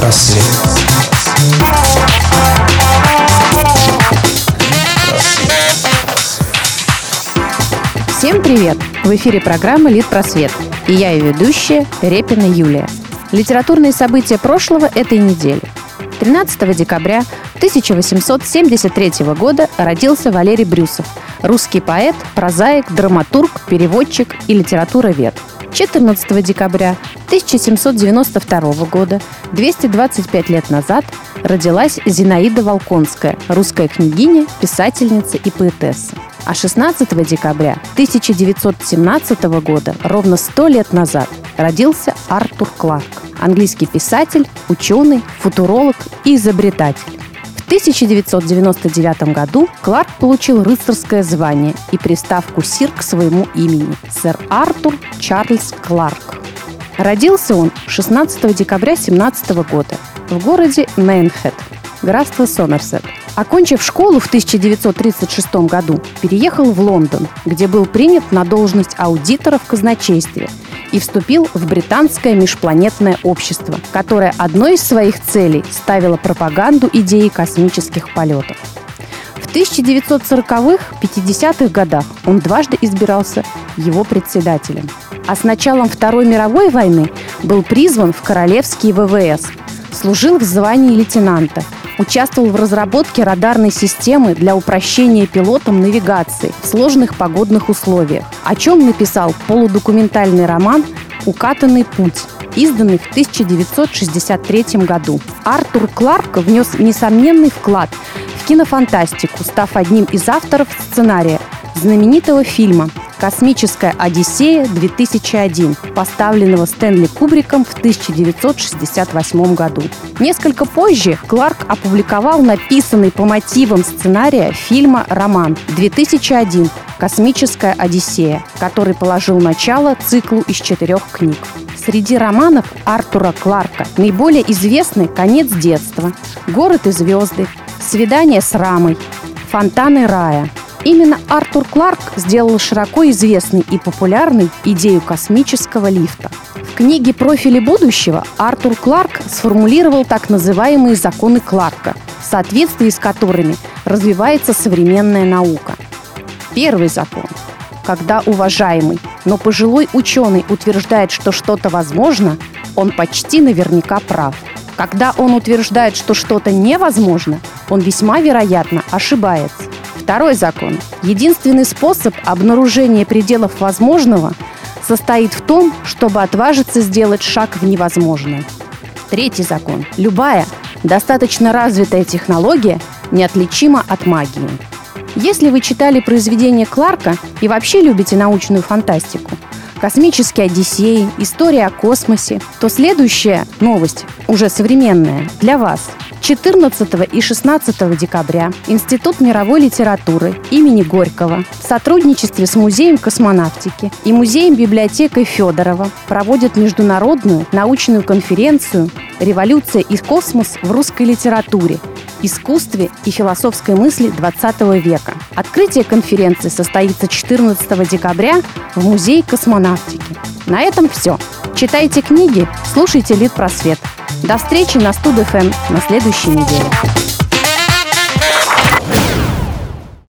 Литпросвет. Всем привет! В эфире программа «Литпросвет». И я ее ведущая Репина Юлия. Литературные события прошлого этой недели. 13 декабря 1873 года родился Валерий Брюсов, русский поэт, прозаик, драматург, переводчик и литературовед. 14 декабря 1792 года, 225 лет назад, родилась Зинаида Волконская, русская княгиня, писательница и поэтесса. А 16 декабря 1917 года, ровно 100 лет назад, родился Артур Кларк, английский писатель, ученый, футуролог и изобретатель. В 1999 году Кларк получил рыцарское звание и приставку «Сир» к своему имени – сэр Артур Чарльз Кларк. Родился он 16 декабря 17 года в городе Мейнхед, графство Сомерсет. Окончив школу в 1936 году, переехал в Лондон, где был принят на должность аудитора в казначействе и вступил в британское межпланетное общество, которое одной из своих целей ставило пропаганду идеи космических полетов. В 1940-х, 50-х годах он дважды избирался его председателем. А с началом Второй мировой войны был призван в Королевские ВВС, служил в звании лейтенанта – участвовал в разработке радарной системы для упрощения пилотам навигации в сложных погодных условиях, о чем написал полудокументальный роман «Укатанный путь», изданный в 1963 году. Артур Кларк внес несомненный вклад в кинофантастику, став одним из авторов сценария знаменитого фильма «Космическая Одиссея-2001», поставленного Стэнли Кубриком в 1968 году. Несколько позже Кларк опубликовал написанный по мотивам сценария фильма роман «2001. Космическая Одиссея», который положил начало циклу из четырех книг. Среди романов Артура Кларка наиболее известны «Конец детства», «Город и звезды», «Свидание с Рамой», «Фонтаны рая», Именно Артур Кларк сделал широко известной и популярной идею космического лифта. В книге «Профили будущего» Артур Кларк сформулировал так называемые законы Кларка, в соответствии с которыми развивается современная наука. Первый закон. Когда уважаемый, но пожилой ученый утверждает, что что-то возможно, он почти наверняка прав. Когда он утверждает, что что-то невозможно, он весьма вероятно ошибается. Второй закон. Единственный способ обнаружения пределов возможного состоит в том, чтобы отважиться сделать шаг в невозможное. Третий закон. Любая достаточно развитая технология неотличима от магии. Если вы читали произведения Кларка и вообще любите научную фантастику, космические Одиссеи, история о космосе, то следующая новость, уже современная, для вас – 14 и 16 декабря Институт мировой литературы имени Горького в сотрудничестве с Музеем космонавтики и Музеем-библиотекой Федорова проводят международную научную конференцию «Революция и космос в русской литературе. Искусстве и философской мысли XX века». Открытие конференции состоится 14 декабря в Музее космонавтики. На этом все. Читайте книги, слушайте Литпросвет. До встречи на Студ ФМ на следующей неделе.